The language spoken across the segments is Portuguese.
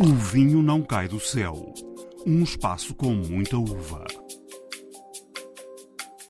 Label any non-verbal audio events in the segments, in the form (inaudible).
O vinho não cai do céu. Um espaço com muita uva.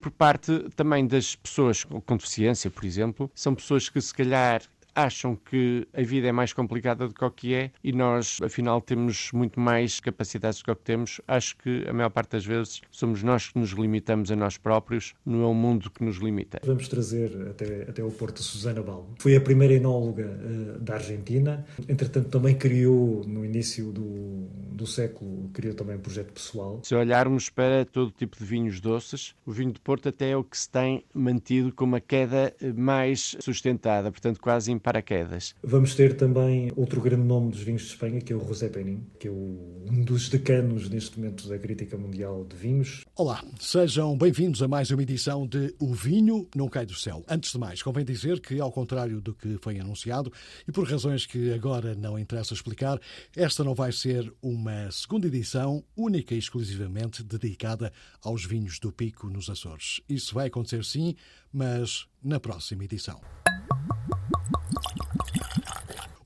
Por parte também das pessoas com deficiência, por exemplo, são pessoas que se calhar acham que a vida é mais complicada do que o que é e nós, afinal, temos muito mais capacidades do que o que temos. Acho que a maior parte das vezes somos nós que nos limitamos a nós próprios, não é o mundo que nos limita. Vamos trazer até, até o Porto Susana Balmo. Foi a primeira enóloga uh, da Argentina, entretanto, também criou no início do, do século, criou também um projeto pessoal. Se olharmos para todo tipo de vinhos doces, o vinho de Porto até é o que se tem mantido com uma queda mais sustentada, portanto, quase paraquedas. Vamos ter também outro grande nome dos vinhos de Espanha, que é o José Penin, que é o, um dos decanos neste momento da crítica mundial de vinhos. Olá, sejam bem-vindos a mais uma edição de O Vinho Não Cai do Céu. Antes de mais, convém dizer que, ao contrário do que foi anunciado, e por razões que agora não interessa explicar, esta não vai ser uma segunda edição única e exclusivamente dedicada aos vinhos do Pico nos Açores. Isso vai acontecer sim, mas na próxima edição.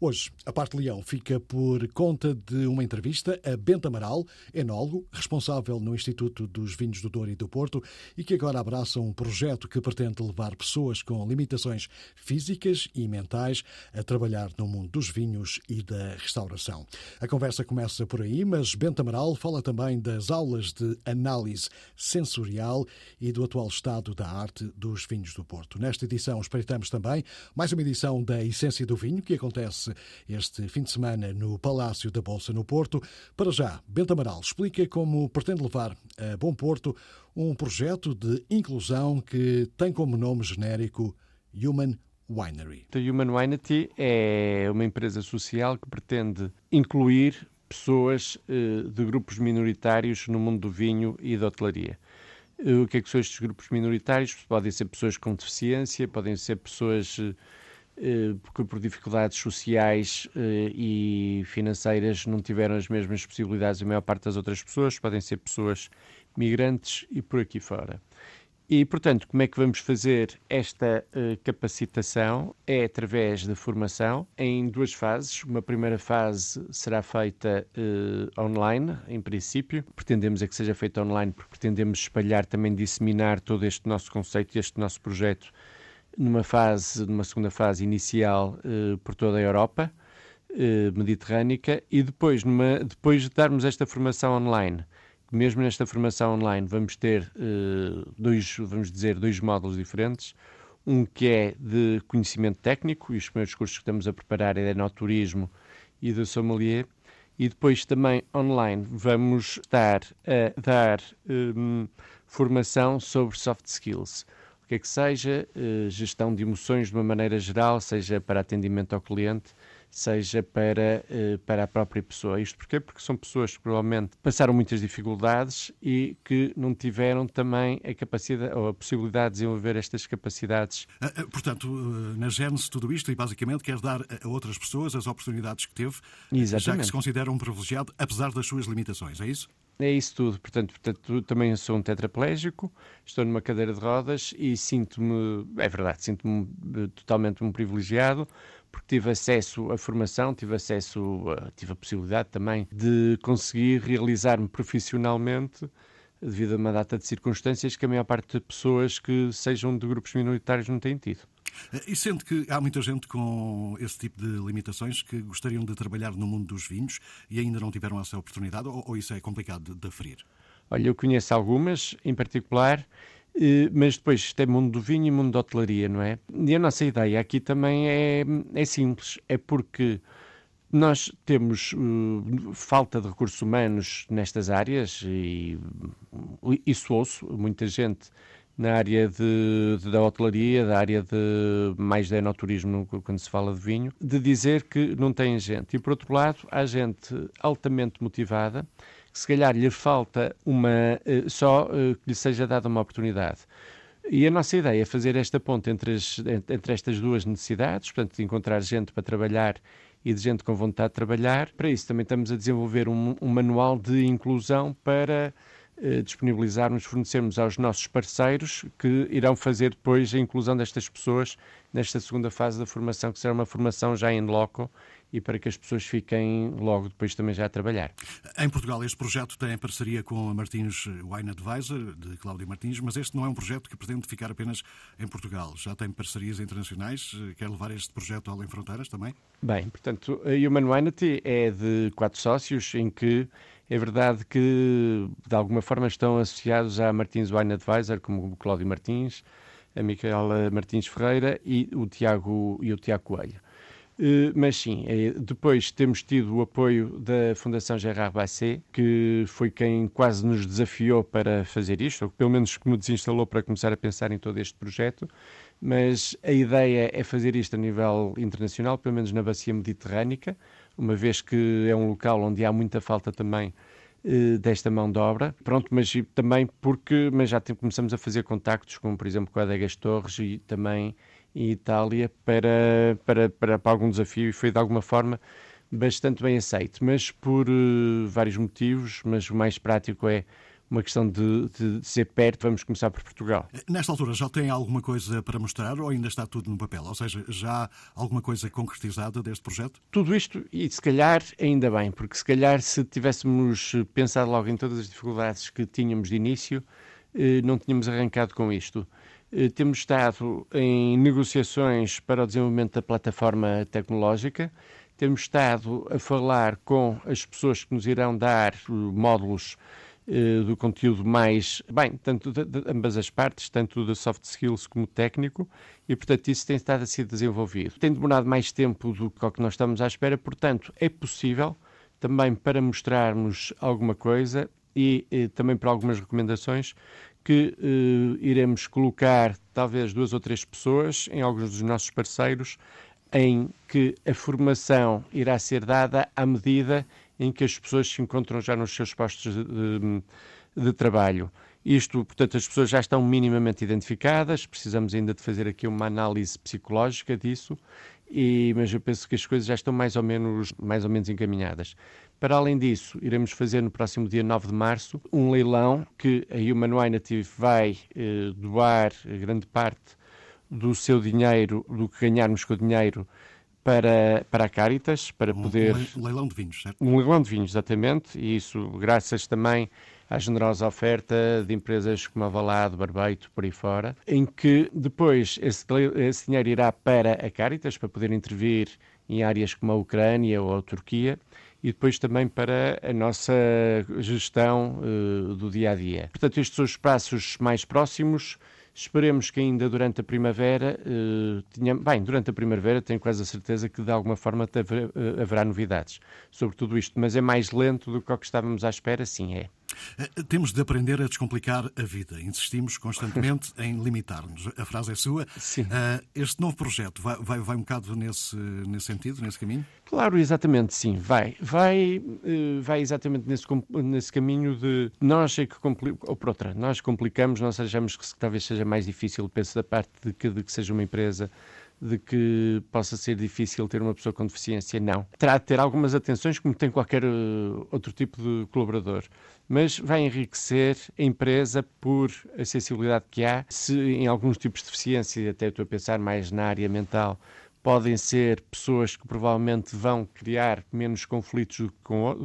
Hoje, a parte Leão fica por conta de uma entrevista a Bento Amaral, enólogo, responsável no Instituto dos Vinhos do Douro e do Porto e que agora abraça um projeto que pretende levar pessoas com limitações físicas e mentais a trabalhar no mundo dos vinhos e da restauração. A conversa começa por aí, mas Bento Amaral fala também das aulas de análise sensorial e do atual estado da arte dos vinhos do Porto. Nesta edição, espreitamos também mais uma edição da Essência do Vinho, que acontece este fim de semana no Palácio da Bolsa no Porto. Para já, Bento Amaral explica como pretende levar a Bom Porto um projeto de inclusão que tem como nome genérico Human Winery. A Human Winery é uma empresa social que pretende incluir pessoas eh, de grupos minoritários no mundo do vinho e da hotelaria. Eh, o que é que são estes grupos minoritários? Podem ser pessoas com deficiência, podem ser pessoas eh, porque por dificuldades sociais eh, e financeiras não tiveram as mesmas possibilidades a maior parte das outras pessoas, podem ser pessoas migrantes e por aqui fora. E, portanto, como é que vamos fazer esta uh, capacitação? É através da formação em duas fases. Uma primeira fase será feita uh, online, em princípio. Pretendemos é que seja feita online porque pretendemos espalhar, também disseminar todo este nosso conceito este nosso projeto numa fase, numa segunda fase inicial eh, por toda a Europa eh, mediterrânica e depois, numa, depois de darmos esta formação online, mesmo nesta formação online vamos ter eh, dois, vamos dizer, dois módulos diferentes, um que é de conhecimento técnico, e os primeiros cursos que estamos a preparar é de enoturismo e de sommelier, e depois também online vamos estar a dar um, formação sobre soft skills que é que seja, eh, gestão de emoções de uma maneira geral, seja para atendimento ao cliente, seja para, eh, para a própria pessoa. Isto porquê? Porque são pessoas que provavelmente passaram muitas dificuldades e que não tiveram também a capacidade ou a possibilidade de desenvolver estas capacidades. Ah, portanto, eh, na gênese tudo isto, e basicamente quer dar a outras pessoas as oportunidades que teve, Exatamente. já que se considera um privilegiado, apesar das suas limitações, é isso? É isso tudo. Portanto, portanto também sou um tetraplégico, estou numa cadeira de rodas e sinto-me, é verdade, sinto-me eh, totalmente um privilegiado porque tive acesso à formação, tive acesso, a, tive a possibilidade também de conseguir realizar-me profissionalmente devido a uma data de circunstâncias que a maior parte de pessoas que sejam de grupos minoritários não têm tido. E sente que há muita gente com esse tipo de limitações que gostariam de trabalhar no mundo dos vinhos e ainda não tiveram essa oportunidade, ou, ou isso é complicado de, de aferir? Olha, eu conheço algumas, em particular, eh, mas depois tem mundo do vinho e mundo da hotelaria, não é? E a nossa ideia aqui também é, é simples, é porque nós temos uh, falta de recursos humanos nestas áreas e isso ouço, muita gente na área de, de, da hotelaria, da área de mais de enoturismo, quando se fala de vinho, de dizer que não tem gente. E por outro lado, há gente altamente motivada, que se calhar lhe falta uma eh, só eh, que lhe seja dada uma oportunidade. E a nossa ideia é fazer esta ponte entre, as, entre estas duas necessidades, portanto, encontrar gente para trabalhar e de gente com vontade de trabalhar. Para isso, também estamos a desenvolver um, um manual de inclusão para eh, disponibilizarmos, fornecermos aos nossos parceiros que irão fazer depois a inclusão destas pessoas nesta segunda fase da formação, que será uma formação já em loco e para que as pessoas fiquem logo depois também já a trabalhar. Em Portugal, este projeto tem parceria com a Martins Wine Advisor, de Cláudia Martins, mas este não é um projeto que pretende ficar apenas em Portugal. Já tem parcerias internacionais? Quer levar este projeto além fronteiras também? Bem, portanto, a Human Humanity é de quatro sócios, em que é verdade que de alguma forma estão associados à Martins Wine Advisor, como o Cláudio Martins, a Micaela Martins Ferreira e o Tiago, e o Tiago Coelho. Eh, mas sim, é, depois temos tido o apoio da Fundação Gerard Basset, que foi quem quase nos desafiou para fazer isto, ou pelo menos que me desinstalou para começar a pensar em todo este projeto. Mas a ideia é fazer isto a nível internacional, pelo menos na bacia mediterrânica, uma vez que é um local onde há muita falta também eh, desta mão de obra. Pronto, mas também porque mas já começamos a fazer contactos, como por exemplo com a Adegas Torres e também em Itália para, para, para, para algum desafio e foi de alguma forma bastante bem aceito, mas por uh, vários motivos, mas o mais prático é uma questão de, de, ser perto, vamos começar por Portugal. Nesta altura já tem alguma coisa para mostrar ou ainda está tudo no papel? Ou seja, já há alguma coisa concretizada deste projeto? Tudo isto, e se calhar ainda bem, porque se calhar se tivéssemos pensado logo em todas as dificuldades que tínhamos de início, eh, não tínhamos arrancado com isto. Eh, temos estado em negociações para o desenvolvimento da plataforma tecnológica, temos estado a falar com as pessoas que nos irão dar eh, módulos eh, do conteúdo mais, bem, tanto de, de, ambas as partes, tanto de soft skills como técnico, e portanto isso tem estado a ser desenvolvido. Tem demorado mais tempo do que o que nós estamos à espera, portanto é possível também para mostrarmos alguma coisa e, e também para algumas recomendações que eh, iremos colocar talvez duas ou três pessoas em alguns dos nossos parceiros em que a formação irá ser dada à medida em que as pessoas se encontram já nos seus postos de, de, de trabalho. Isto, portanto, as pessoas já estão minimamente identificadas, precisamos ainda de fazer aqui uma análise psicológica disso, e, mas eu penso que as coisas já estão mais ou menos, mais ou menos encaminhadas. Para além disso, iremos fazer no próximo dia 9 de março um leilão que a Human Wine vai eh, doar grande parte do seu dinheiro, do que ganharmos com o dinheiro, para, para a Caritas, para um, poder... Um leilão de vinhos, certo? Um leilão de vinhos, exatamente, e isso graças também à generosa oferta de empresas como a Valado, Barbeito, por aí fora, em que depois esse, esse dinheiro irá para a Caritas, para poder intervir em áreas como a Ucrânia ou a Turquia, e depois também para a nossa gestão uh, do dia a dia. Portanto, estes são os passos mais próximos. Esperemos que ainda durante a primavera, uh, tenha, bem, durante a primavera tenho quase a certeza que de alguma forma haverá, uh, haverá novidades sobre tudo isto, mas é mais lento do que o que estávamos à espera, sim é. Eh, temos de aprender a descomplicar a vida. Insistimos constantemente (laughs) em limitar-nos. A frase é sua. Sim. Uh, este novo projeto vai, vai, vai um bocado nesse, nesse sentido, nesse caminho? Claro, exatamente, sim. Vai. Vai, uh, vai exatamente nesse, nesse caminho de nós é que complicamos, ou por outra, nós complicamos, nós achamos que talvez seja mais difícil, penso da parte de que, de que seja uma empresa de que possa ser difícil ter uma pessoa com deficiência, não. Terá de ter algumas atenções, como tem qualquer uh, outro tipo de colaborador, mas vai enriquecer a empresa por a sensibilidade que há. Se em alguns tipos de deficiência, até estou a pensar mais na área mental, podem ser pessoas que provavelmente vão criar menos conflitos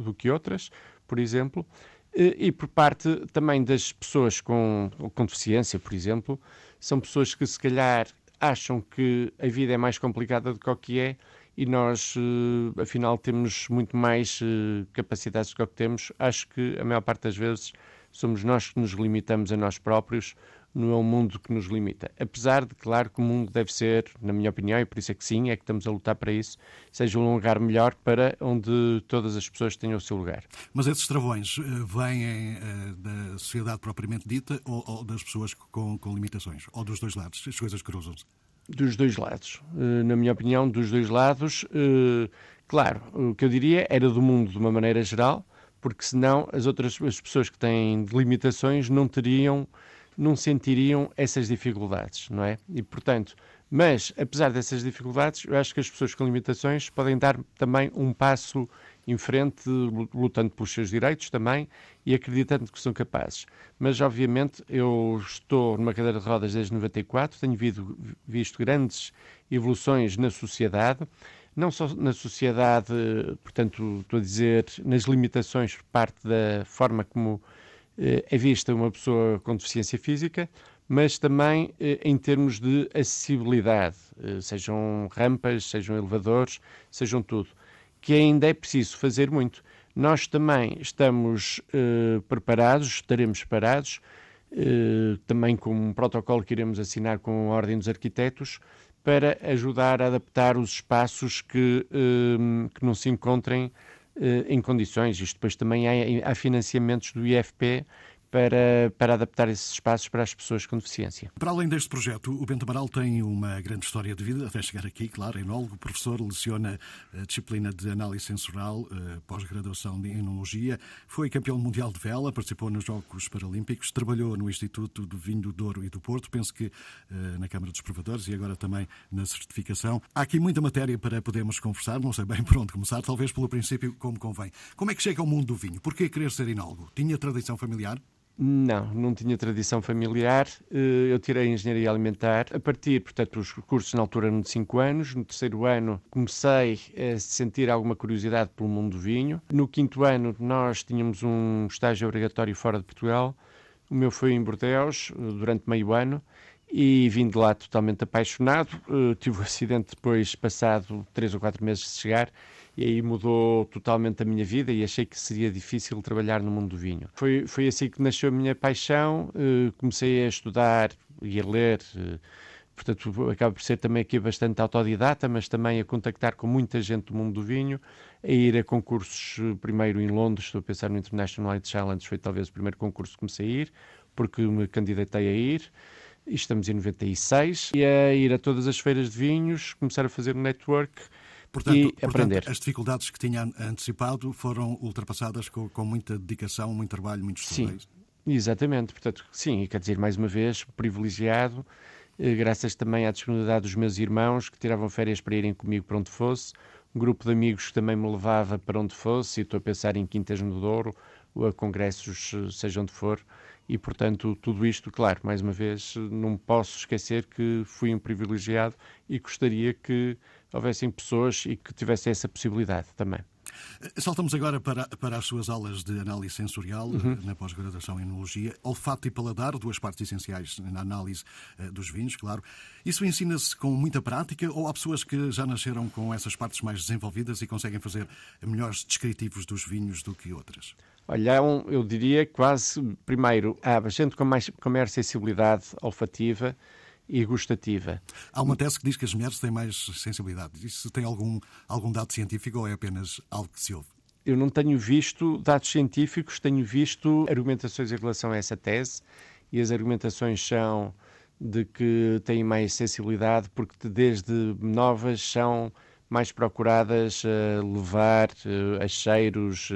do que, outras, por exemplo, e por parte também das pessoas com, com deficiência, por exemplo, são pessoas que se calhar acham que a vida é mais complicada do que o que é e nós, uh, afinal, temos muito mais uh, capacidades do que o que temos. Acho que a maior parte das vezes somos nós que nos limitamos a nós próprios, não é o mundo que nos limita. Apesar de, claro, que o mundo deve ser, na minha opinião, e por isso é que sim, é que estamos a lutar para isso, seja um lugar melhor para onde todas as pessoas tenham o seu lugar. Mas esses travões uh, vêm da sociedade propriamente dita ou, ou das pessoas com, com limitações? Ou dos dois lados? As coisas cruzam-se? dos dois lados. Uh, na minha opinião, dos dois lados. Claro, o que eu diria era do mundo de uma maneira geral, porque senão as outras as pessoas que têm limitações não teriam, não sentiriam essas dificuldades, não é? E portanto, mas apesar dessas dificuldades, eu acho que as pessoas com limitações podem dar também um passo em frente, lutando pelos seus direitos também e acreditando que são capazes. Mas, obviamente, eu estou numa cadeira de rodas desde 94, tenho visto grandes evoluções na sociedade. não só na sociedade, portanto, estou a dizer, nas limitações por parte da forma como é vista uma pessoa com deficiência física, mas também eh, em termos de acessibilidade, eh, sejam rampas, sejam elevadores, sejam tudo, que ainda é preciso fazer muito. Nós também estamos preparados, estaremos preparados, também com um protocolo que iremos assinar com a Ordem dos Arquitetos, para ajudar a adaptar os espaços que, que não se encontrem em condições. Isto depois também há, há financiamentos do IFP para, para adaptar esses espaços para as pessoas com deficiência. Para além deste projeto, o Bento Amaral tem uma grande história de vida, até chegar aqui, claro, enólogo, professor, leciona a disciplina de análise sensorial, eh, pós-graduação em enologia, foi campeão mundial de vela, participou nos Jogos Paralímpicos, trabalhou no Instituto do Vinho do Douro e do Porto, penso que eh, na Câmara dos Provadores e agora também na certificação. Há aqui muita matéria para podermos conversar, não sei bem por onde começar, talvez pelo princípio como convém. Como é que chega ao mundo do vinho? Porquê querer ser enólogo? Tinha tradição familiar? Não, não tinha tradição familiar. Eh, eu tirei Engenharia Alimentar. A partir, portanto, os cursos na altura eram de 5 anos. No terceiro ano comecei a sentir alguma curiosidade pelo mundo do vinho. No quinto ano nós tínhamos um estágio obrigatório fora de Portugal. O meu foi em Bordeaux eh, durante meio ano e vim de lá totalmente apaixonado. Uh, tive o um acidente depois, passado três ou quatro meses de chegar, e aí mudou totalmente a minha vida e achei que seria difícil trabalhar no mundo do vinho. Foi, foi assim que nasceu a minha paixão, uh, comecei a estudar e a ler. Uh, portanto, acaba por ser também aqui bastante autodidata, mas também a contactar com muita gente do mundo do vinho, a ir a concursos, primeiro em Londres, estou a pensar no International Light Challenge, foi talvez o primeiro concurso que comecei a ir, porque me candidatei a ir estamos em 96, e a ir a todas as feiras de vinhos, começar a fazer um network portanto, e portanto, aprender. As dificuldades que tinha antecipado foram ultrapassadas com, com muita dedicação, muito trabalho, muitos estudos. Sim, exatamente. Portanto, sim, quer dizer, mais uma vez, privilegiado, eh, graças também à disponibilidade dos meus irmãos que tiravam férias para irem comigo para onde fosse, um grupo de amigos que também me levava para onde fosse, e estou a pensar em Quintas no Douro, ou a congressos, eh, seja onde for, e, portanto, tudo isto, claro, mais uma vez, não posso esquecer que fui um privilegiado e gostaria que houvessem pessoas e que tivessem essa possibilidade também. Saltamos agora para, para as suas aulas de análise sensorial uhum. na pós-graduação em Enologia. Olfato e paladar, duas partes essenciais na análise uh, dos vinhos, claro. Isso ensina-se com muita prática ou há pessoas que já nasceram com essas partes mais desenvolvidas e conseguem fazer melhores descritivos dos vinhos do que outras? Olha, um, eu diria quase, primeiro, há gente com, mais, com maior sensibilidade olfativa e gustativa. Há uma tese que diz que as mulheres têm mais sensibilidade. Isso tem algum, algum dado científico ou é apenas algo que se ouve? Eu não tenho visto dados científicos, tenho visto argumentações em relação a essa tese e as argumentações são de que têm mais sensibilidade porque desde novas são mais procuradas a levar a cheiros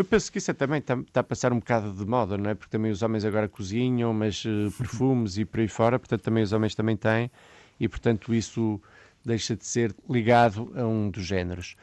eu penso que isso é também está, está, a passar um bocado de moda, não é? Porque também os homens agora cozinham, mas uh, perfumes e por aí fora, portanto também os homens também têm, e portanto isso deixa de ser ligado a um dos géneros.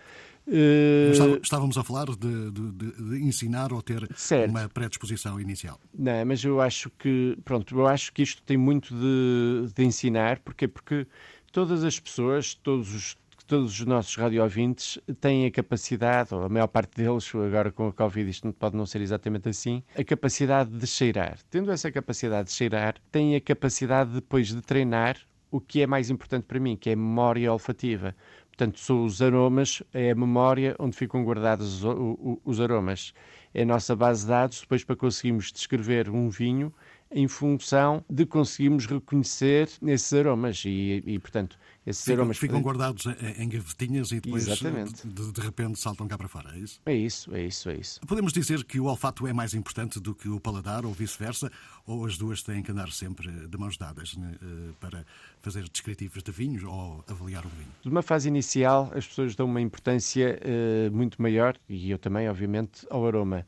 Uh... Estávamos a falar de, de, de ensinar ou ter certo. uma predisposição inicial. Não, mas eu acho que, pronto, eu acho que isto tem muito de, de ensinar, porque porque todas as pessoas, todos os todos os nossos radiovintes têm a capacidade, ou a maior parte deles, agora com a Covid isto pode não ser exatamente assim, a capacidade de cheirar. Tendo essa capacidade de cheirar, têm a capacidade depois de treinar o que é mais importante para mim, que é a memória olfativa. Portanto, são os aromas, é a memória onde ficam guardados os, os aromas. É a nossa base de dados depois para conseguirmos descrever um vinho em função de conseguirmos reconhecer esses aromas e, e portanto, esses ficam, aromas... Ficam guardados em gavetinhas e depois de, de, repente saltam cá para fora, é isso? É isso, é isso, é isso. Podemos dizer que o olfato é mais importante do que o paladar ou vice-versa, ou as duas têm que andar sempre de mãos dadas né, eh, para fazer descritivos de vinhos ou avaliar o vinho? De uma fase inicial, as pessoas dão uma importância uh, muito maior, e eu também, obviamente, ao aroma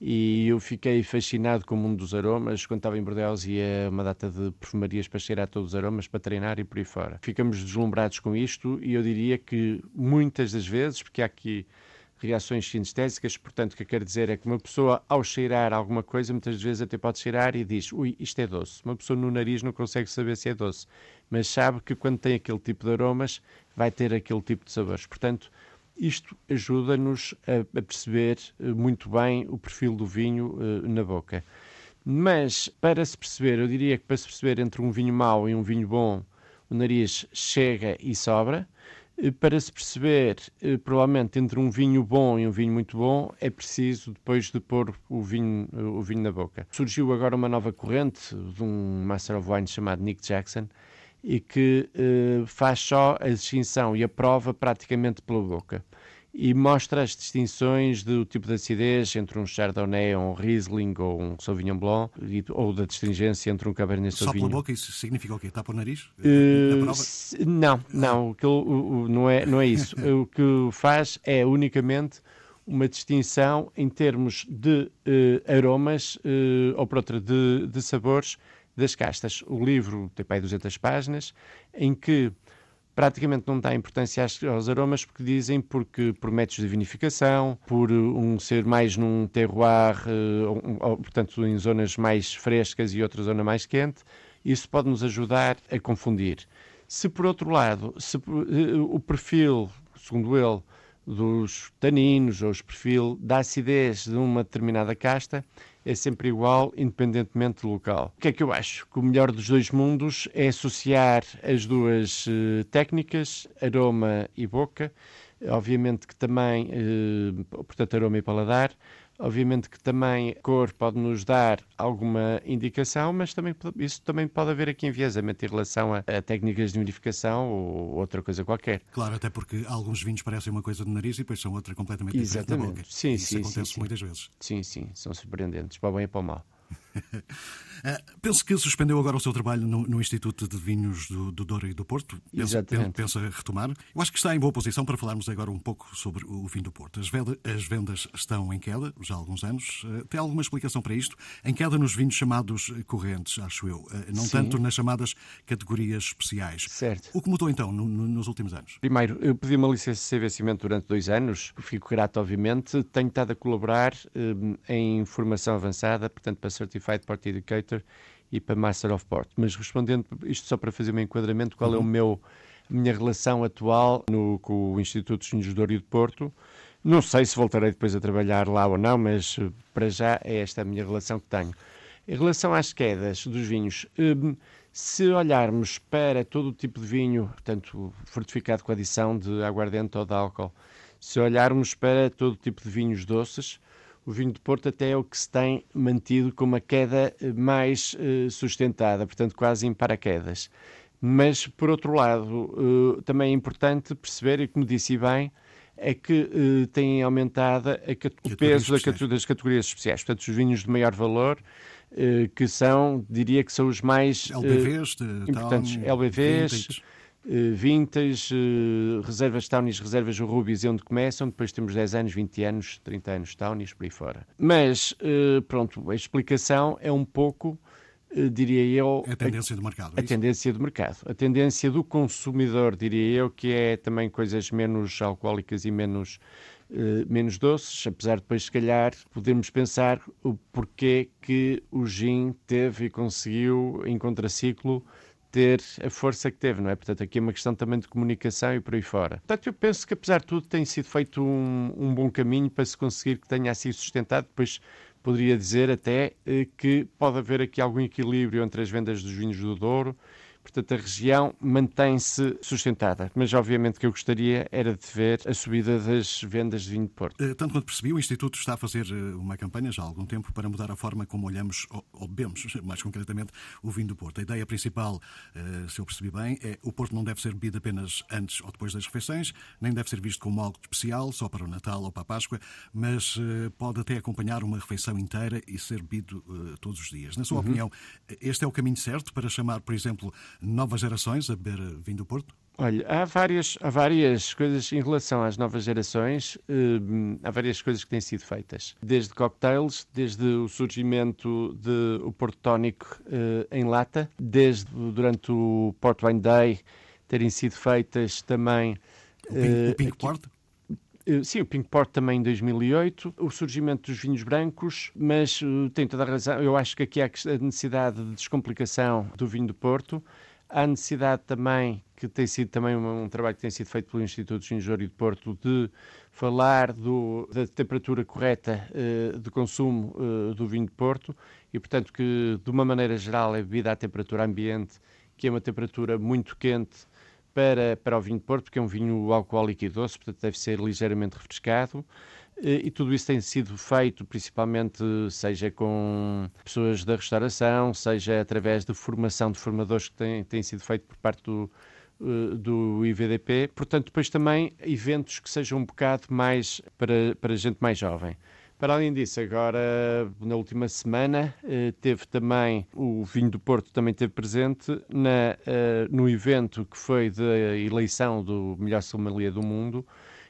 e eu fiquei fascinado com o mundo dos aromas. Quando estava em Bordeaux ia uma data de perfumarias para cheirar todos os aromas, para treinar e por aí fora. Ficamos deslumbrados com isto e eu diria que muitas das vezes, porque há aqui reações sinestésicas, portanto, o que eu quero dizer é que uma pessoa, ao cheirar alguma coisa, muitas vezes até pode cheirar e diz, ui, isto é doce. Uma pessoa no nariz não consegue saber se é doce. mas sabe que quando tem aquele tipo de aromas vai ter aquele tipo de sabores. Portanto, isto ajuda-nos a, perceber eh, muito bem o perfil do vinho uh, na boca. Mas para se perceber, eu diria que para se perceber entre um vinho mau e um vinho bom, o nariz chega e sobra. Eh, para se perceber, provavelmente, entre um vinho bom e um vinho muito bom, é preciso depois de pôr o vinho, o vinho na boca. Surgiu agora uma nova corrente de um Master of Wine chamado Nick Jackson, e que eh, faz só a distinção e a prova praticamente pela boca. E mostra as distinções do tipo de acidez entre um Chardonnay, um Riesling ou um Sauvignon Blanc, ou da distingência entre um Cabernet Sauvignon. Só pela boca isso significa o quê? Está para o nariz? Uh, não, não, o que, o, o, não, é, não é isso. (laughs) o que faz é unicamente uma distinção em termos de uh, aromas, uh, ou por outra, de, de sabores, das castas. O livro tem para 200 páginas, em que praticamente não dá importância aos aromas porque dizem porque por métodos de vinificação, por um ser mais num terroir, ou, portanto em zonas mais frescas e outra zona mais quente, isso pode nos ajudar a confundir. Se por outro lado, se, uh, o perfil, segundo ele, dos taninos ou o perfil da acidez de uma determinada casta é sempre igual, independentemente do local. O que é que eu acho? Que o melhor dos dois mundos é associar as duas uh, técnicas, aroma e boca. Obviamente que também, uh, portanto, aroma e paladar. Obviamente que também a cor pode nos dar alguma indicação, mas também, isso também pode haver aqui enviesamento em relação a, a, técnicas de unificação ou outra coisa qualquer. Claro, até porque alguns vinhos parecem uma coisa de nariz e depois são outra completamente Exatamente. diferente da boca. Sim, isso sim, acontece sim, muitas vezes. Sim, sim, são surpreendentes, para o bem e para o mal. (laughs) Uh, penso que suspendeu agora o seu trabalho no, no Instituto de Vinhos do, do, Douro e do Porto. Pensa, pensa retomar. Eu acho que está em boa posição para falarmos agora um pouco sobre o vinho do Porto. As, venda, as vendas estão em queda já há alguns anos. Uh, tem alguma explicação para isto? Em queda nos vinhos chamados correntes, acho eu. Uh, não Sim. tanto nas chamadas categorias especiais. Certo. O que mudou então no, no, nos últimos anos? Primeiro, eu pedi uma licença de vencimento durante dois anos. Fico grato, obviamente. Tenho estado a colaborar em formação avançada, portanto, para Certified Party Educator e para Master of Port. Mas respondendo, isto só para fazer um enquadramento, qual uhum. é o uhum. meu, a minha relação atual no, com o Instituto de Vinhos do Douro e de Porto. Não sei se voltarei depois a trabalhar lá ou não, mas eh, para já é esta a minha relação que tenho. Em relação às quedas dos vinhos, hum, se olharmos para todo o tipo de vinho, portanto, fortificado com adição de aguardente ou de álcool, se olharmos para todo o tipo de vinhos doces, o vinho de Porto até é o que se tem mantido com uma queda eh, mais uh, sustentada, portanto quase em paraquedas. Mas, por outro lado, uh, também é importante perceber, e como disse bem, é que tem aumentado a, o peso da, das categorias especiais. Portanto, os vinhos de maior valor, que são, diria que são os mais LBVs, importantes. LBVs, vintage uh, vintage, uh, reservas Townies, reservas Rubies é onde começam, depois temos 10 anos, 20 anos, 30 anos Townies, por aí fora. Mas, uh, pronto, a explicação é um pouco, diria eu... É a tendência do mercado, é A tendência do mercado. A tendência do consumidor, diria eu, que é também coisas menos alcoólicas e menos... Menos doces, apesar de depois, se calhar, podermos pensar o porquê que o gin teve e conseguiu, em contraciclo, ter a força que teve, não é? Portanto, aqui é uma questão também de comunicação e por aí fora. Portanto, eu penso que, apesar de tudo, tem sido feito um, um bom caminho para se conseguir que tenha sido sustentado. Depois poderia dizer até eh, que pode haver aqui algum equilíbrio entre as vendas dos vinhos do Douro Portanto, a região mantém-se sustentada. Mas, obviamente, que eu gostaria era de ver a subida das vendas de vinho de Porto. Eh, tanto quanto percebi, o Instituto está a fazer eh, uma campanha já há algum tempo para mudar a forma como olhamos ou bebemos, (laughs) mais concretamente, o vinho do Porto. A ideia principal, eh, se eu percebi bem, é o Porto não deve ser bebido apenas antes ou depois das refeições, nem deve ser visto como algo especial, só para o Natal ou para a Páscoa, mas pode até acompanhar uma refeição inteira e ser bebido todos os dias. Na sua uhum. opinião, este é o caminho certo para chamar, por exemplo, novas gerações a beber vinho do Porto? Olha, há várias, há várias coisas em relação às novas gerações, eh, há várias coisas que têm sido feitas. Desde cocktails, desde o surgimento do Porto Tónico eh, em lata, desde durante o Port Wine Day terem sido feitas também... O Pink, o Pink aqui, Port? Eh, sim, o Pink Port também em 2008, o surgimento dos vinhos brancos, mas uh, tem toda a razão. Eu acho que aqui há a necessidade de descomplicação do vinho do Porto Há necessidade também, que tem sido também um, um trabalho que tem sido feito pelo Instituto de Engenharia de Porto, de falar do, da temperatura correta uh, de consumo uh, do vinho de Porto e, portanto, que de uma maneira geral é bebida à temperatura ambiente, que é uma temperatura muito quente para, para o vinho de Porto, porque é um vinho alcoólico e doce, portanto deve ser ligeiramente refrescado. Eh, e tudo isso tem sido feito principalmente, seja com pessoas da restauração, seja através de formação de formadores que tem, tem sido feito por parte do, eh, do IVDP. Portanto, depois também eventos que sejam um bocado mais para, para gente mais jovem. Para além disso, agora na última semana eh, teve também o vinho do Porto também teve presente na, no evento que foi da eleição do melhor sommelier do mundo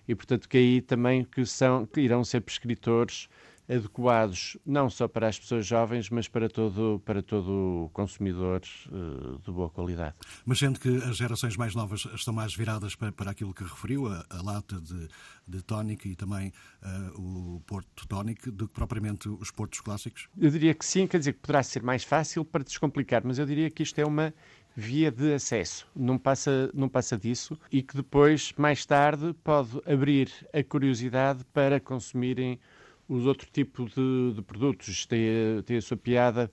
e, portanto, que aí também que, são, que irão ser prescritores adequados não só para as pessoas jovens, mas para todo, para todo consumidor uh, de boa qualidade. Mas sendo que as gerações mais novas estão mais viradas para, para aquilo que referiu, a, a lata de, de tónico e também uh, o porto tónico, do que propriamente os portos clássicos? Eu diria que sim, quer dizer que poderá ser mais fácil para descomplicar, mas eu diria que isto é uma via de acesso, não passa, não passa disso, e que depois, mais tarde, pode abrir a curiosidade para consumirem os outros tipos de, de produtos. Tem, tem a sua piada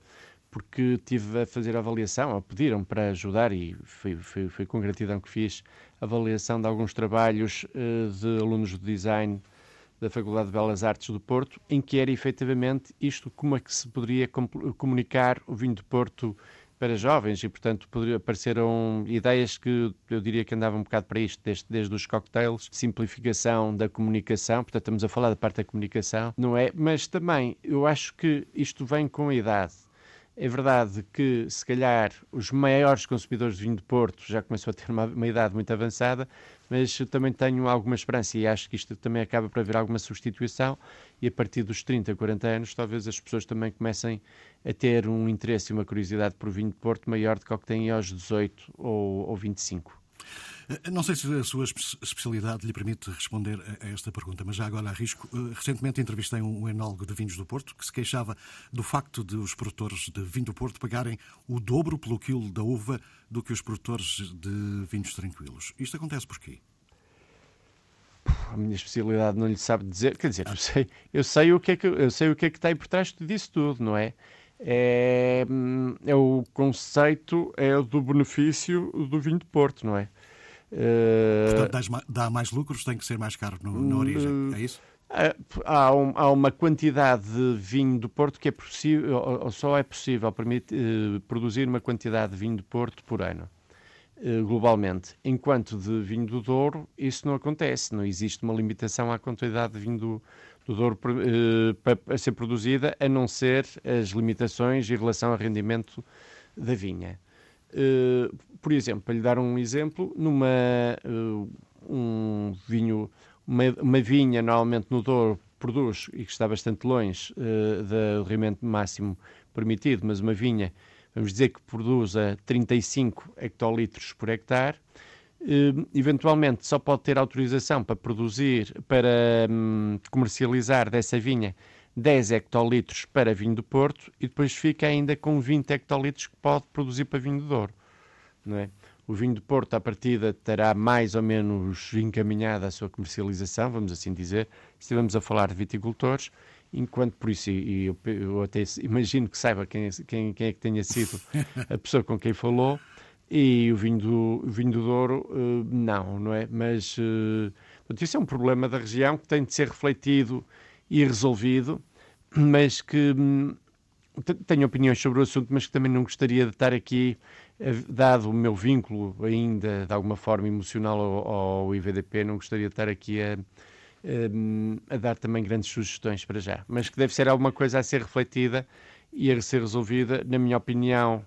porque tive a fazer a avaliação, ou pediram para ajudar, e foi, foi, foi com gratidão que fiz a avaliação de alguns trabalhos uh, de alunos de design da Faculdade de Belas Artes do Porto, em que era efetivamente isto, como é que se poderia comunicar o vinho de Porto para jovens e, portanto, apareceram ideias que eu diria que andavam um bocado para isto, desde, desde os cocktails, simplificação da comunicação, portanto, estamos a falar da parte da comunicação, não é? Mas também eu acho que isto vem com a idade. É verdade que, se calhar, os maiores consumidores de vinho de Porto já começam a ter uma, uma idade muito avançada, mas também tenho alguma esperança e acho que isto também acaba por haver alguma substituição e a partir dos 30, 40 anos talvez as pessoas também comecem a ter um interesse e uma curiosidade por vinho de Porto maior do que o que têm aos 18 ou, ou 25. Eh, não sei se a sua especialidade lhe permite responder a esta pergunta, mas já agora arrisco. Eh, recentemente entrevistei um enólogo de vinhos do Porto que se queixava do facto de os produtores de vinho do Porto pagarem o dobro pelo quilo da uva do que os produtores de vinhos tranquilos. Isto acontece porquê? A minha especialidade não lhe sabe dizer, quer dizer, eu sei, eu sei o que é que eu sei o que é que está por trás disso tudo, não é? É, hum, é o conceito é do benefício do vinho de Porto, não é? Portanto, dá mais lucros, tem que ser mais caro no, na origem, é isso? Há, um, há, uma quantidade de vinho do Porto que é possível, ou só é possível permitir, uh, produzir uma quantidade de vinho do Porto por ano, globalmente. Enquanto de vinho do Douro, isso não acontece. Não existe uma limitação à quantidade de vinho do, do Douro para, ser produzida, a não ser as limitações em relação ao rendimento da vinha. Por exemplo, para lhe dar um exemplo, numa uh, um vinho, uma, uma, vinha normalmente no Douro produz e que está bastante longe uh, do rendimento máximo permitido, mas uma vinha, vamos dizer que produz a 35 hectolitros por hectare, uh, eventualmente só pode ter autorização para produzir, para um, comercializar dessa vinha 10 hectolitros para vinho do Porto e depois fica ainda com 20 hectolitros que pode produzir para vinho do Douro. Não é? O vinho do Porto, à partida, terá mais ou menos encaminhada a sua comercialização, vamos assim dizer, se estivermos a falar de viticultores, enquanto por isso, e eu, eu até imagino que saiba quem, quem, quem, é que tenha sido a pessoa com quem falou, e o vinho do, o vinho do Douro, uh, não, não é? Mas uh, isso é um problema da região que tem de ser refletido e resolvido, mas que hum, tenho opiniões sobre o assunto, mas que também não gostaria de estar aqui, eh, dado o meu vínculo ainda de alguma forma emocional ao, ao IVDP, não gostaria de estar aqui a, hum, a, dar também grandes sugestões para já, mas que deve ser alguma coisa a ser refletida e a ser resolvida, na minha opinião,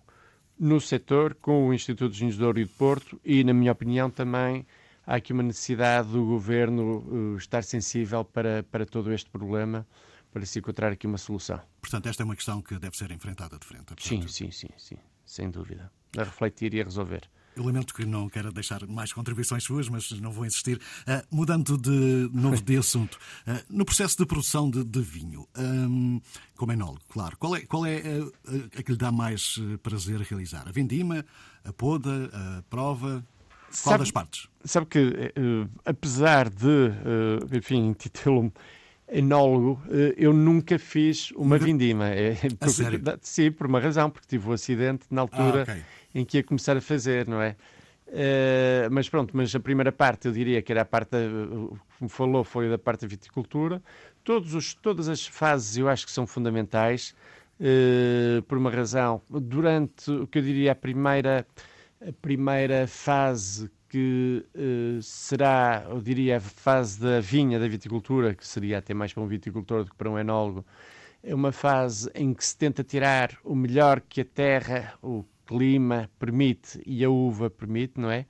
no setor, com o Instituto de Engenhos de Ouro e de Porto e, na minha opinião, também há aqui uma necessidade do governo uh, estar sensível para, para todo este problema, para se encontrar aqui uma solução. Portanto, esta é uma questão que deve ser enfrentada de frente. Sim, sim, sim, sim, sem dúvida. A refletir e a resolver. Eu lamento que não quero deixar mais contribuições suas, mas não vou insistir. Uh, mudando de novo de assunto, uh, no processo de produção de, de vinho, um, como enólogo, claro, qual é, qual é a, a, que lhe dá mais prazer realizar? A vindima, a poda, a prova? Qual sabe, das partes? Sabe que, uh, apesar de, uh, enfim, (laughs) intitulo-me enólogo, eu nunca fiz uma vindima. É, a sério? Sim, por uma razão, porque tive o um acidente na altura ah, okay. Em que ia começar a fazer, não é? Uh, mas pronto, mas a primeira parte eu diria que era a parte, da, como falou, foi da parte da viticultura. Todos os, todas as fases eu acho que são fundamentais, uh, por uma razão. Durante o que eu diria a primeira a primeira fase que uh, será, eu diria, a fase da vinha, da viticultura, que seria até mais para um viticultor do que para um enólogo, é uma fase em que se tenta tirar o melhor que a terra, o clima permite e a uva permite, não é?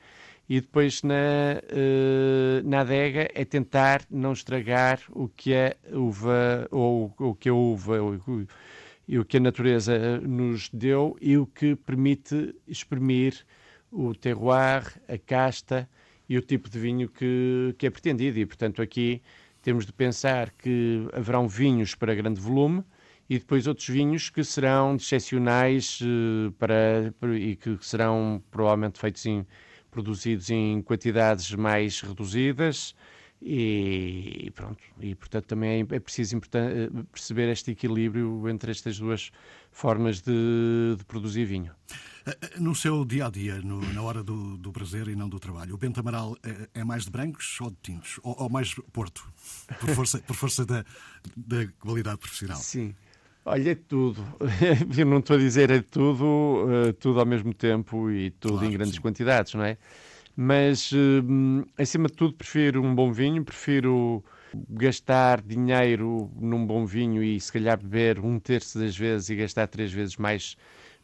E depois na, uh, na adega é tentar não estragar o que a uva, ou o que a uva, ou, e o que a natureza nos deu e o que permite exprimir o terroir, a casta e o tipo de vinho que, que é pretendido. E, portanto, aqui temos de pensar que haverão vinhos para grande volume e depois outros vinhos que serão excepcionais uh, para, e que serão provavelmente feitos em, produzidos em quantidades mais reduzidas e, pronto, e portanto também é, é preciso eh, perceber este equilíbrio entre estas duas formas de, de produzir vinho. Eh, eh, no seu dia a dia, no, na hora do, do, prazer e não do trabalho, o Bento Amaral é, é mais de brancos ou de tintos? Ou, ou mais Porto? Por força, por força da, da qualidade profissional? Sim. Olha, é tudo. (laughs) Eu não estou a dizer é tudo, tudo ao mesmo tempo e tudo claro, em grandes sim. quantidades, não é? Mas, uh, acima de tudo, prefiro um bom vinho, prefiro gastar dinheiro num bom vinho e se calhar beber um terço das vezes e gastar três vezes mais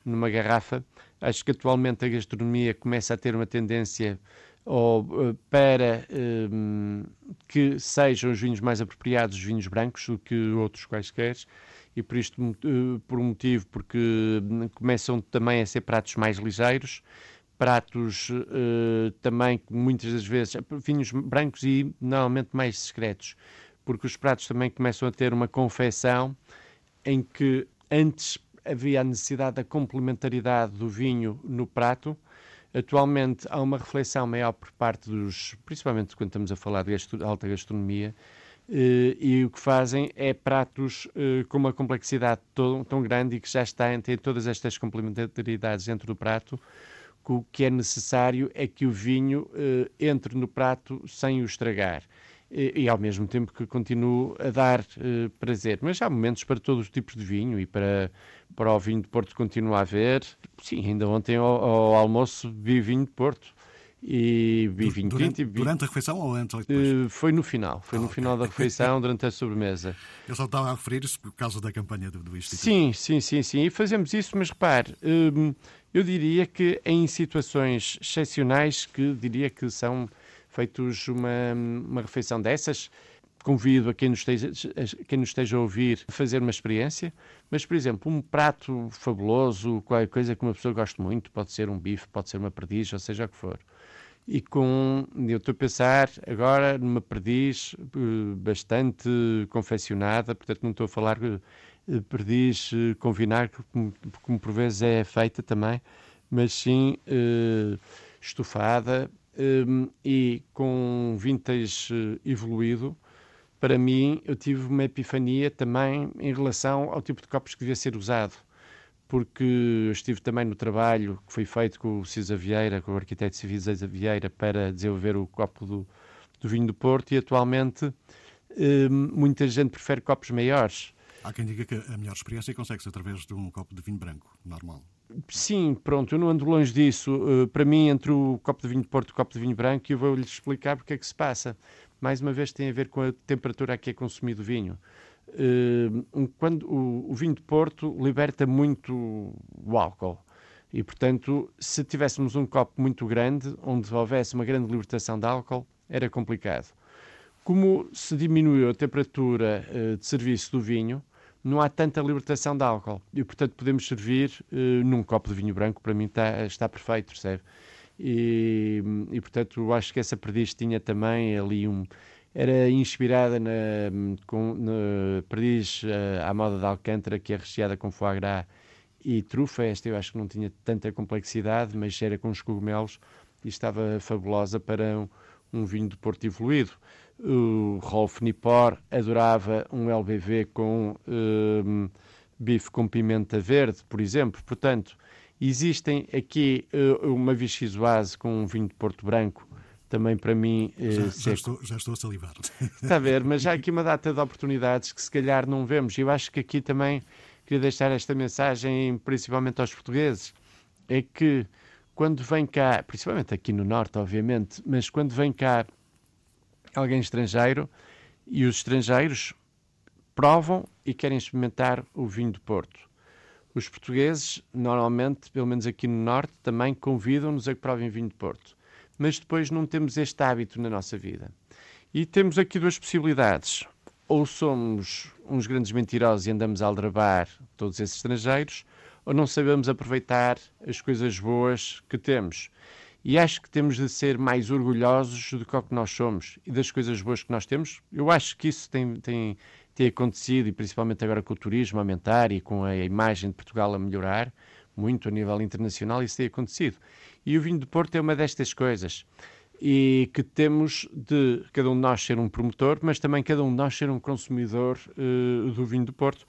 numa garrafa. Acho que atualmente a gastronomia começa a ter uma tendência ou, uh, para uh, que sejam os vinhos mais apropriados, os vinhos brancos, do que outros quaisquer, e por isto, por um motivo, porque hum, começam também a ser pratos mais ligeiros pratos uh, também, muitas das vezes, vinhos brancos e normalmente mais discretos, porque os pratos também começam a ter uma confecção em que antes havia a necessidade da complementaridade do vinho no prato. Atualmente há uma reflexão maior por parte dos, principalmente quando estamos a falar de alta gastronomia, e o que fazem é pratos uh, com uma complexidade tão, tão, grande e que já está entre todas estas complementaridades dentro do prato, que o que é necessário é que o vinho uh, entre no prato sem o estragar. E, ao mesmo tempo que continue a dar uh, prazer. Mas há momentos para todos os tipos de vinho e para, para o vinho de Porto continua a haver. Sim, ainda ontem ao, ao almoço vi vinho de Porto. E vi vinho durante, tinto. Vi... Durante a refeição ou antes ou depois? Uh, foi no final, foi ah, no okay. final da refeição, durante a sobremesa. (laughs) Eu só estava a referir isso por causa da campanha do, do Instituto. Sim, sim, sim, sim. E fazemos isso, mas repare, um, eu diria que em situações excepcionais, que diria que são feitos uma, uma refeição dessas, convido a quem nos, esteja, a quem nos esteja a ouvir a fazer uma experiência, mas, por exemplo, um prato fabuloso, qualquer coisa que uma pessoa goste muito, pode ser um bife, pode ser uma perdiz, ou seja o que for. E com, eu estou a pensar agora numa perdiz eh, bastante confeccionada, portanto não estou a falar eh, perdiz eh, com vinagre, como, como por vezes é feita também, mas sim estufada e com vintage evoluído. Para mim, eu tive uma epifania também em relação ao tipo de copos que devia ser usado, porque estive também no trabalho que foi feito com o Cisa Vieira, com o arquiteto Cisa Vieira, para desenvolver o copo do, do vinho do Porto e atualmente muita gente prefere copos maiores Há quem diga que a melhor experiência consegue-se através de um copo de vinho branco, normal. Sim, pronto, eu não ando longe disso. Uh, para mim, entre o copo de vinho de Porto e o copo de vinho branco, eu vou-lhe explicar porque é que se passa. Mais uma vez, tem a ver com a temperatura a que é consumido o vinho. Uh, quando o, o, vinho de Porto liberta muito o álcool. E, portanto, se tivéssemos um copo muito grande, onde houvesse uma grande libertação de álcool, era complicado. Como se diminuiu a temperatura uh, de serviço do vinho, não há tanta libertação de álcool. E, portanto, podemos servir uh, num copo de vinho branco, para mim está, está perfeito, percebe? E, e portanto, acho que essa perdiz tinha também ali um. Era inspirada na, com, perdiz uh, à moda de Alcântara, que é recheada com foie gras e trufa. Esta eu acho que não tinha tanta complexidade, mas era com os cogumelos e estava fabulosa para um, um vinho de Porto evoluído. O Rolf Nipor adorava um LBV com uh, bife com pimenta verde, por exemplo. Portanto, existem aqui uh, uma Vichysoise com um vinho de Porto Branco, também para mim. Já, já, estou, já estou a salivar. Está a ver, mas há aqui (laughs) uma data de oportunidades que se calhar não vemos. Eu acho que aqui também queria deixar esta mensagem, principalmente aos portugueses, é que quando vem cá, principalmente aqui no Norte, obviamente, mas quando vem cá alguém estrangeiro e os estrangeiros provam e querem experimentar o vinho do Porto. Os portugueses, normalmente, pelo menos aqui no Norte, também convidam-nos a que provem vinho de Porto. Mas depois não temos este hábito na nossa vida. E temos aqui duas possibilidades. Ou somos uns grandes mentirosos e andamos a aldrabar todos esses estrangeiros, ou não sabemos aproveitar as coisas boas que temos. E acho que temos de ser mais orgulhosos do que, que nós somos e das coisas boas que nós temos. Eu acho que isso tem, tem, tem acontecido, e principalmente agora com o turismo a aumentar e com a imagem de Portugal a melhorar, muito a nível internacional, isso tem acontecido. E o vinho de Porto é uma destas coisas. E que temos de cada um de nós ser um promotor, mas também cada um de nós ser um consumidor uh, do vinho de Porto.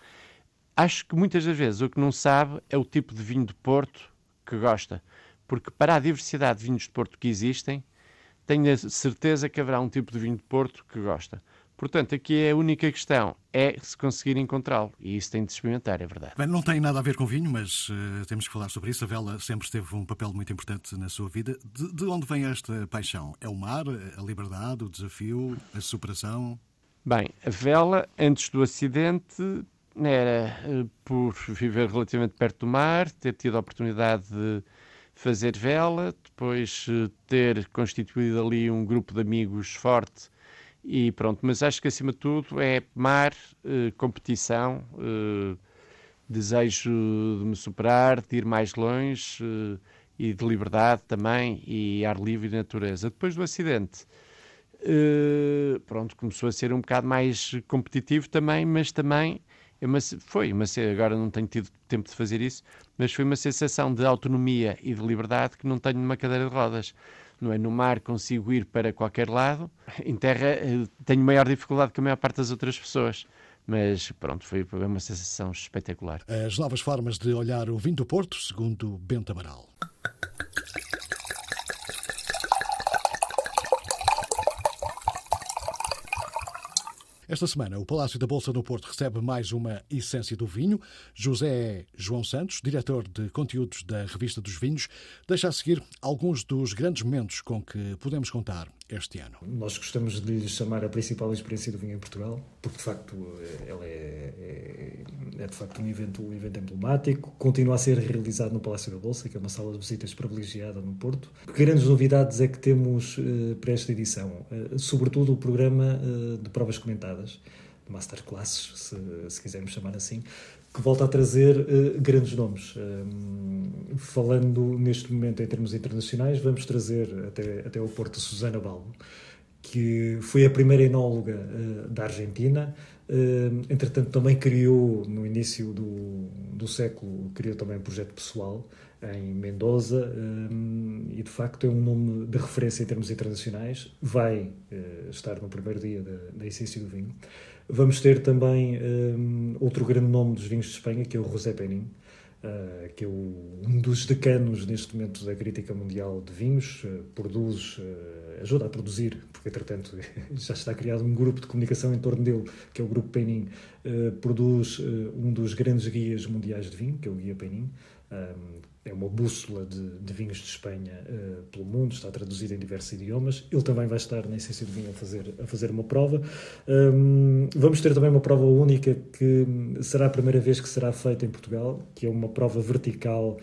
Acho que muitas das vezes o que não sabe é o tipo de vinho de Porto que gosta porque para a diversidade de vinhos de Porto que existem, tenho a certeza que haverá um tipo de vinho de Porto que gosta. Portanto, aqui é a única questão é se conseguir encontrá-lo. E isso tem de experimentar, é verdade. Bem, não tem nada a ver com vinho, mas uh, temos que falar sobre isso. A vela sempre teve um papel muito importante na sua vida. De, de, onde vem esta paixão? É o mar, a liberdade, o desafio, a superação? Bem, a vela, antes do acidente, era uh, por viver relativamente perto do mar, ter tido a oportunidade de fazer vela, depois eh, ter constituído ali um grupo de amigos forte e pronto. Mas acho que acima de tudo é mar, eh, competição, eh, desejo de me superar, de ir mais longe eh, e de liberdade também e ar livre e natureza. Depois do acidente, pronto, começou a ser um bocado mais competitivo também, mas também é uma, foi uma, agora não tenho tido tempo de fazer isso, mas foi uma sensação de autonomia e de liberdade que não tenho numa cadeira de rodas. Não é? No mar consigo ir para qualquer lado, em terra eh, tenho maior dificuldade que a maior parte das outras pessoas. Mas pronto, foi uma sensação espetacular. As novas formas de olhar o vinho do Porto, segundo Bento Amaral. Esta semana, o Palácio da Bolsa no Porto recebe mais uma essência do vinho. José João Santos, diretor de conteúdos da Revista dos Vinhos, deixa a seguir alguns dos grandes momentos com que podemos contar este ano. Nós gostamos de lhe chamar a principal experiência do vinho em Portugal, porque de facto ela é, é, é, de facto um evento, um evento emblemático, continua a ser realizado no Palácio da Bolsa, que é uma sala de visitas privilegiada no Porto. Grandes novidades é que temos uh, para esta edição? Uh, sobretudo o programa uh, de provas comentadas, masterclasses, se, se quisermos chamar assim, que volta a trazer uh, grandes nomes. Um, falando neste momento em termos internacionais, vamos trazer até, até o Porto Susana Balbo, que foi a primeira enóloga uh, da Argentina. Uh, entretanto, também criou, no início do, do século, criou também um projeto pessoal em Mendoza um, e, de facto, é um nome de referência em termos internacionais. Vai estar no primeiro dia da, da essência do vinho. Vamos ter também um, outro grande nome dos vinhos de Espanha, que é o José Penin, uh, que é o, um dos decanos neste momento da crítica mundial de vinhos, uh, produz, uh, ajuda a produzir, porque entretanto (laughs) já está criado um grupo de comunicação em torno dele, que é o Grupo Penin, produz um dos grandes guias mundiais de vinho, que é o Guia Penin, um, é uma bússola de, de vinhos de Espanha uh, pelo mundo, está traduzido em diversos idiomas. Ele também vai estar na Essência do Vinho a fazer, a fazer uma prova. Um, vamos ter também uma prova única que será a primeira vez que será feita em Portugal, que é uma prova vertical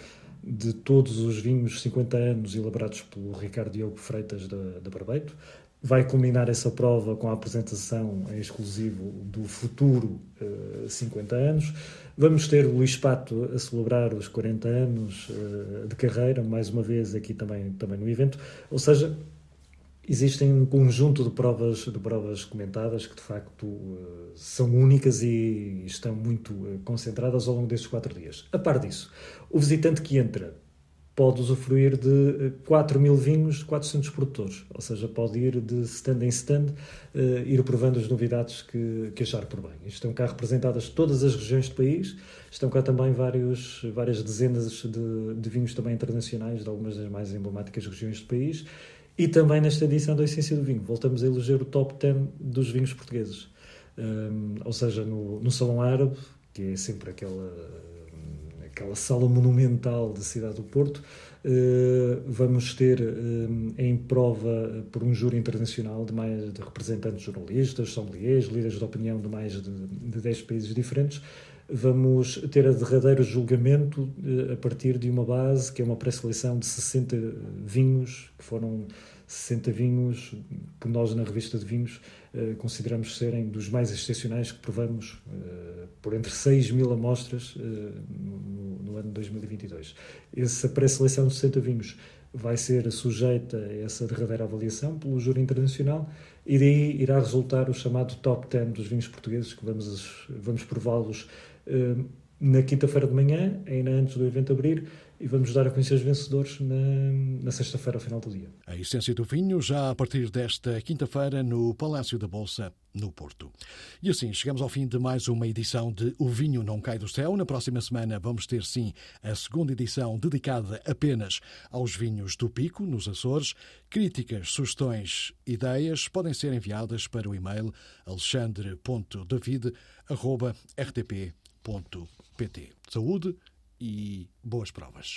de todos os vinhos 50 anos elaborados pelo Ricardo Diogo Freitas da, da Barbeito. Vai culminar essa prova com a apresentação em exclusivo do futuro uh, 50 anos. Vamos ter o Luís Pato a celebrar os 40 anos uh, de carreira, mais uma vez aqui também, também no evento. Ou seja, existem um conjunto de provas, de provas comentadas que de facto uh, são únicas e estão muito concentradas ao longo destes quatro dias. A par disso, o visitante que entra pode usufruir de 4 eh, mil vinhos de 400 produtores, ou seja, pode ir de stand em stand, uh, ir provando as novidades que, que achar por bem. Estão cá representadas todas as regiões do país, estão cá também vários, várias dezenas de, de vinhos também internacionais de algumas das mais emblemáticas regiões do país e também nesta edição da Essência do Vinho voltamos a eleger o top 10 dos vinhos portugueses. Um, ou seja, no, no Salão Árabe, que é sempre aquela aquela sala monumental da cidade do Porto. Eh, vamos ter eh, em prova por um júri internacional de mais de representantes jornalistas, sommeliers, líderes de opinião de mais de, de 10 países diferentes. Vamos ter a derradeiro julgamento eh, a partir de uma base que é uma pré-seleção de 60 vinhos que foram 60 vinhos que nós, na revista de vinhos, eh, consideramos serem dos mais excepcionais que provamos eh, por entre 6 mil amostras eh, no, no, ano 2022. Essa pré-seleção de 60 vinhos vai ser sujeita a essa derradeira avaliação pelo júri internacional e daí irá resultar o chamado top 10 dos vinhos portugueses que vamos, vamos prová-los na quinta-feira de manhã, ainda antes do evento abrir, e vamos dar a conhecer os vencedores na, na sexta-feira, ao final do dia. A essência do vinho, já a partir desta quinta-feira, no Palácio da Bolsa, no Porto. E assim, chegamos ao fim de mais uma edição de O Vinho Não Cai do Céu. Na próxima semana vamos ter, sim, a segunda edição dedicada apenas aos vinhos do Pico, nos Açores. Críticas, sugestões, ideias podem ser enviadas para o e-mail alexandre.david.rtp.pt. Saúde! E boas provas.